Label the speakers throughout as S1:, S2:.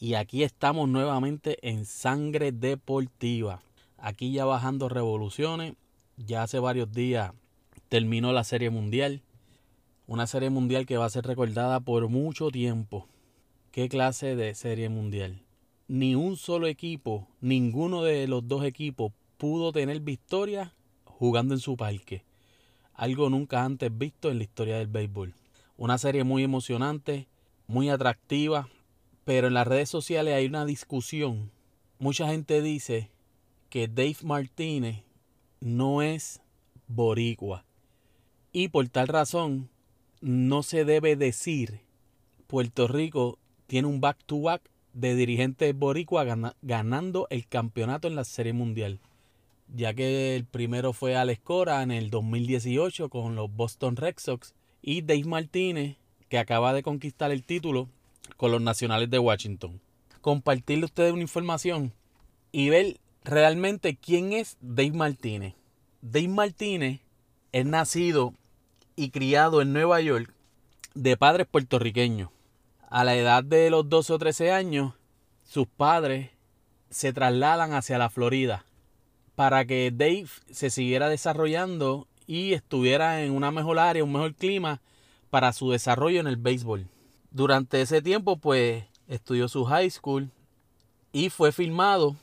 S1: y aquí estamos nuevamente en Sangre Deportiva. Aquí ya bajando revoluciones, ya hace varios días terminó la Serie Mundial. Una Serie Mundial que va a ser recordada por mucho tiempo. ¿Qué clase de Serie Mundial? Ni un solo equipo, ninguno de los dos equipos pudo tener victoria jugando en su parque. Algo nunca antes visto en la historia del béisbol. Una serie muy emocionante, muy atractiva, pero en las redes sociales hay una discusión. Mucha gente dice que Dave Martínez no es boricua. Y por tal razón no se debe decir Puerto Rico tiene un back-to-back de dirigentes boricua ganando el campeonato en la Serie Mundial. Ya que el primero fue Alex Cora en el 2018 con los Boston Red Sox y Dave Martínez que acaba de conquistar el título con los Nacionales de Washington. Compartirle a ustedes una información y ver realmente quién es Dave Martínez. Dave Martínez es nacido y criado en Nueva York de padres puertorriqueños. A la edad de los 12 o 13 años, sus padres se trasladan hacia la Florida para que Dave se siguiera desarrollando y estuviera en una mejor área, un mejor clima para su desarrollo en el béisbol. Durante ese tiempo, pues, estudió su high school y fue filmado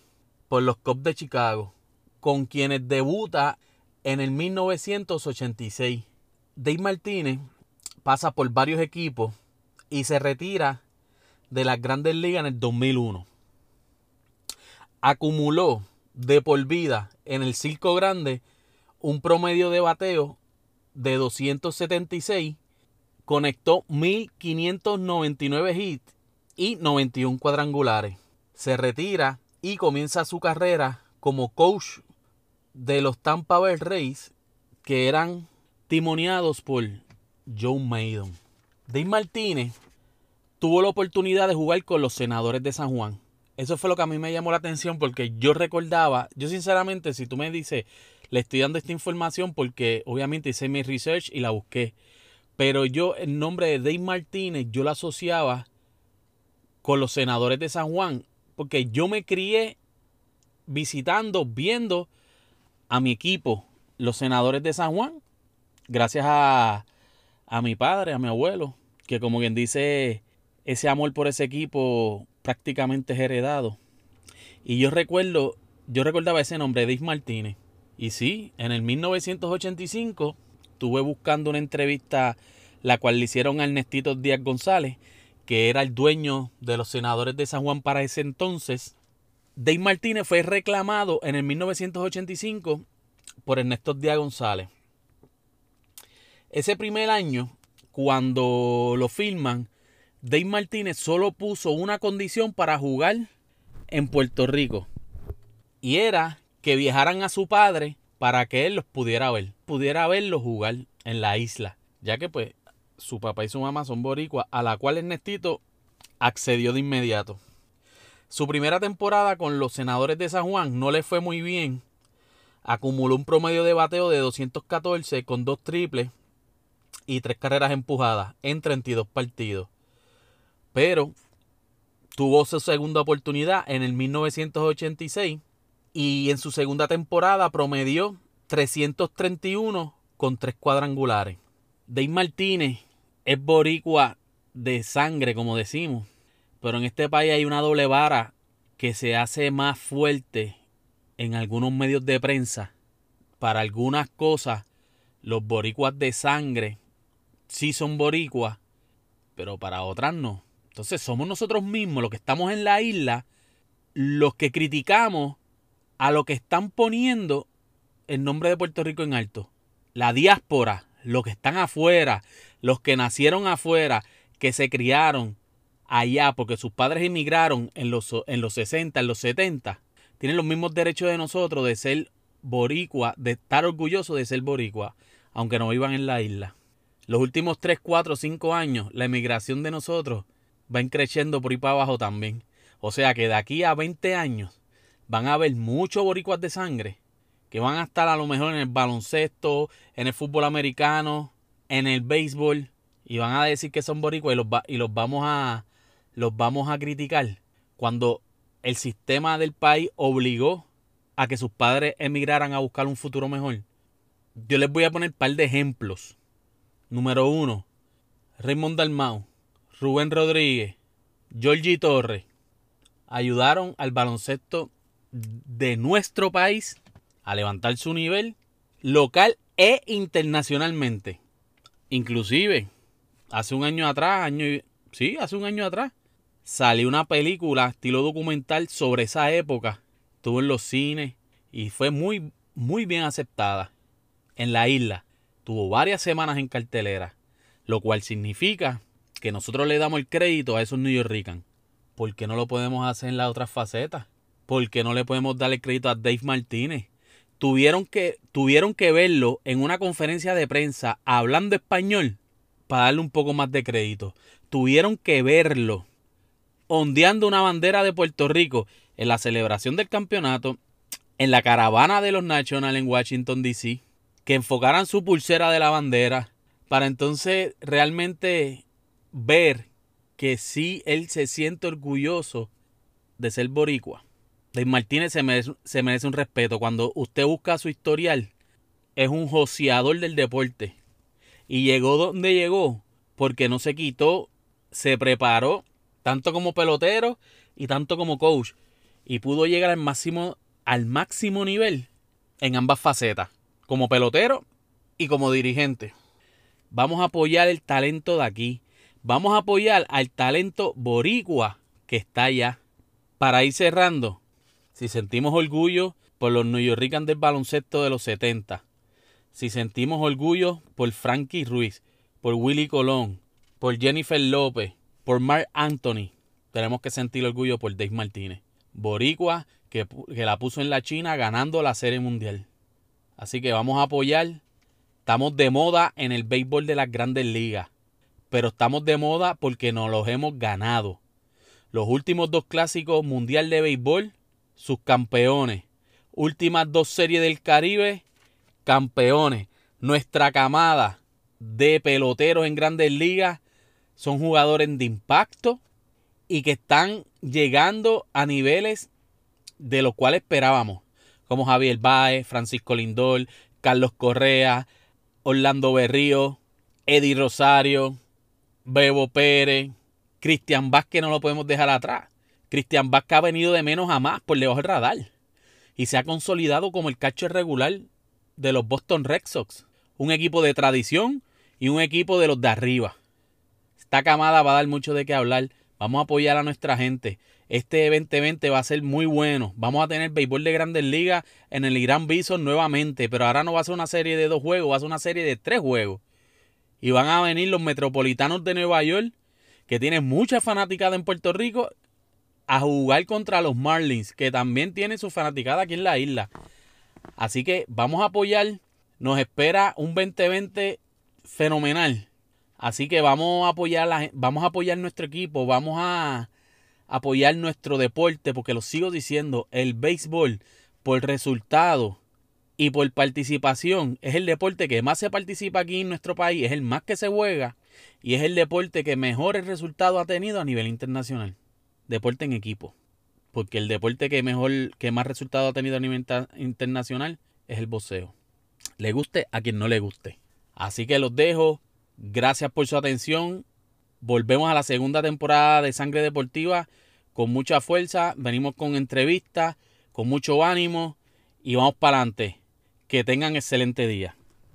S1: por los Cubs de Chicago, con quienes debuta en el 1986. Dave Martínez pasa por varios equipos y se retira de las grandes ligas en el 2001. Acumuló de por vida en el Circo Grande un promedio de bateo de 276 conectó 1599 hits y 91 cuadrangulares. Se retira y comienza su carrera como coach de los Tampa Bay Rays que eran timoniados por Joe Maidon. Dave Martínez tuvo la oportunidad de jugar con los senadores de San Juan. Eso fue lo que a mí me llamó la atención porque yo recordaba, yo sinceramente, si tú me dices, le estoy dando esta información porque obviamente hice mi research y la busqué. Pero yo, el nombre de Dave Martínez, yo lo asociaba con los senadores de San Juan, porque yo me crié visitando, viendo a mi equipo, los senadores de San Juan, gracias a, a mi padre, a mi abuelo, que como quien dice, ese amor por ese equipo prácticamente es heredado. Y yo recuerdo, yo recordaba ese nombre, Dave Martínez. Y sí, en el 1985 estuve buscando una entrevista la cual le hicieron a Ernestito Díaz González, que era el dueño de los senadores de San Juan para ese entonces. Dave Martínez fue reclamado en el 1985 por Ernesto Díaz González. Ese primer año, cuando lo filman, Dave Martínez solo puso una condición para jugar en Puerto Rico. Y era que viajaran a su padre para que él los pudiera ver, pudiera verlos jugar en la isla, ya que pues su papá y su mamá son boricuas, a la cual Ernestito accedió de inmediato. Su primera temporada con los senadores de San Juan no le fue muy bien. Acumuló un promedio de bateo de 214 con dos triples y tres carreras empujadas en 32 partidos. Pero tuvo su segunda oportunidad en el 1986 y en su segunda temporada promedió 331 con tres cuadrangulares. Dave Martínez es boricua de sangre, como decimos, pero en este país hay una doble vara que se hace más fuerte en algunos medios de prensa. Para algunas cosas, los boricuas de sangre sí son boricuas, pero para otras no. Entonces somos nosotros mismos, los que estamos en la isla, los que criticamos a lo que están poniendo el nombre de Puerto Rico en alto. La diáspora, los que están afuera, los que nacieron afuera, que se criaron allá porque sus padres emigraron en los, en los 60, en los 70, tienen los mismos derechos de nosotros de ser boricua, de estar orgullosos de ser boricua, aunque no vivan en la isla. Los últimos 3, 4, 5 años, la emigración de nosotros va creciendo por ahí para abajo también. O sea que de aquí a 20 años van a haber muchos boricuas de sangre que van a estar a lo mejor en el baloncesto, en el fútbol americano, en el béisbol y van a decir que son boricuas y los, y los vamos a los vamos a criticar cuando el sistema del país obligó a que sus padres emigraran a buscar un futuro mejor. Yo les voy a poner un par de ejemplos. Número uno, Raymond Dalmau, Rubén Rodríguez, Georgie Torres ayudaron al baloncesto de nuestro país a levantar su nivel local e internacionalmente. Inclusive, hace un año atrás, año, sí, hace un año atrás, salió una película estilo documental sobre esa época. Estuvo en los cines y fue muy, muy bien aceptada en la isla. Tuvo varias semanas en cartelera, lo cual significa que nosotros le damos el crédito a esos New Yorkers. ¿Por qué no lo podemos hacer en las otras facetas? ¿Por qué no le podemos dar el crédito a Dave Martínez? Tuvieron que, tuvieron que verlo en una conferencia de prensa hablando español para darle un poco más de crédito. Tuvieron que verlo ondeando una bandera de Puerto Rico en la celebración del campeonato, en la caravana de los Nationals en Washington, D.C., que enfocaran su pulsera de la bandera, para entonces realmente ver que sí él se siente orgulloso de ser boricua. Dave Martínez se merece, un respeto. Cuando usted busca su historial, es un joseador del deporte. Y llegó donde llegó porque no se quitó, se preparó tanto como pelotero y tanto como coach. Y pudo llegar al máximo, al máximo nivel en ambas facetas, como pelotero y como dirigente. Vamos a apoyar el talento de aquí. Vamos a apoyar al talento boricua que está allá. Para ir cerrando, si sentimos orgullo por los New Yorkers del baloncesto de los 70, si sentimos orgullo por Frankie Ruiz, por Willy Colón, por Jennifer López, por Mark Anthony, tenemos que sentir orgullo por Dave Martínez. Boricua, que, que la puso en la China ganando la Serie Mundial. Así que vamos a apoyar. Estamos de moda en el béisbol de las grandes ligas. Pero estamos de moda porque nos los hemos ganado. Los últimos dos clásicos mundial de béisbol, sus campeones. Últimas dos series del Caribe, campeones. Nuestra camada de peloteros en grandes ligas son jugadores de impacto y que están llegando a niveles de los cuales esperábamos, como Javier Baez, Francisco Lindor, Carlos Correa, Orlando Berrío, Eddie Rosario, Bebo Pérez, Cristian Vázquez no lo podemos dejar atrás. Cristian Vázquez ha venido de menos a más por debajo del radar y se ha consolidado como el catcher regular de los Boston Red Sox, un equipo de tradición y un equipo de los de arriba. Esta camada va a dar mucho de qué hablar. Vamos a apoyar a nuestra gente. Este 2020 va a ser muy bueno. Vamos a tener béisbol de grandes ligas en el Irán Bison nuevamente. Pero ahora no va a ser una serie de dos juegos, va a ser una serie de tres juegos. Y van a venir los metropolitanos de Nueva York, que tienen mucha fanaticada en Puerto Rico, a jugar contra los Marlins, que también tienen su fanaticada aquí en la isla. Así que vamos a apoyar. Nos espera un 2020 fenomenal. Así que vamos a apoyar, la, vamos a apoyar nuestro equipo, vamos a apoyar nuestro deporte, porque lo sigo diciendo, el béisbol por resultado y por participación es el deporte que más se participa aquí en nuestro país, es el más que se juega y es el deporte que mejores resultados ha tenido a nivel internacional. Deporte en equipo. Porque el deporte que mejor, que más resultados ha tenido a nivel internacional es el boxeo. Le guste a quien no le guste. Así que los dejo. Gracias por su atención. Volvemos a la segunda temporada de Sangre Deportiva con mucha fuerza. Venimos con entrevistas, con mucho ánimo y vamos para adelante. Que tengan excelente día.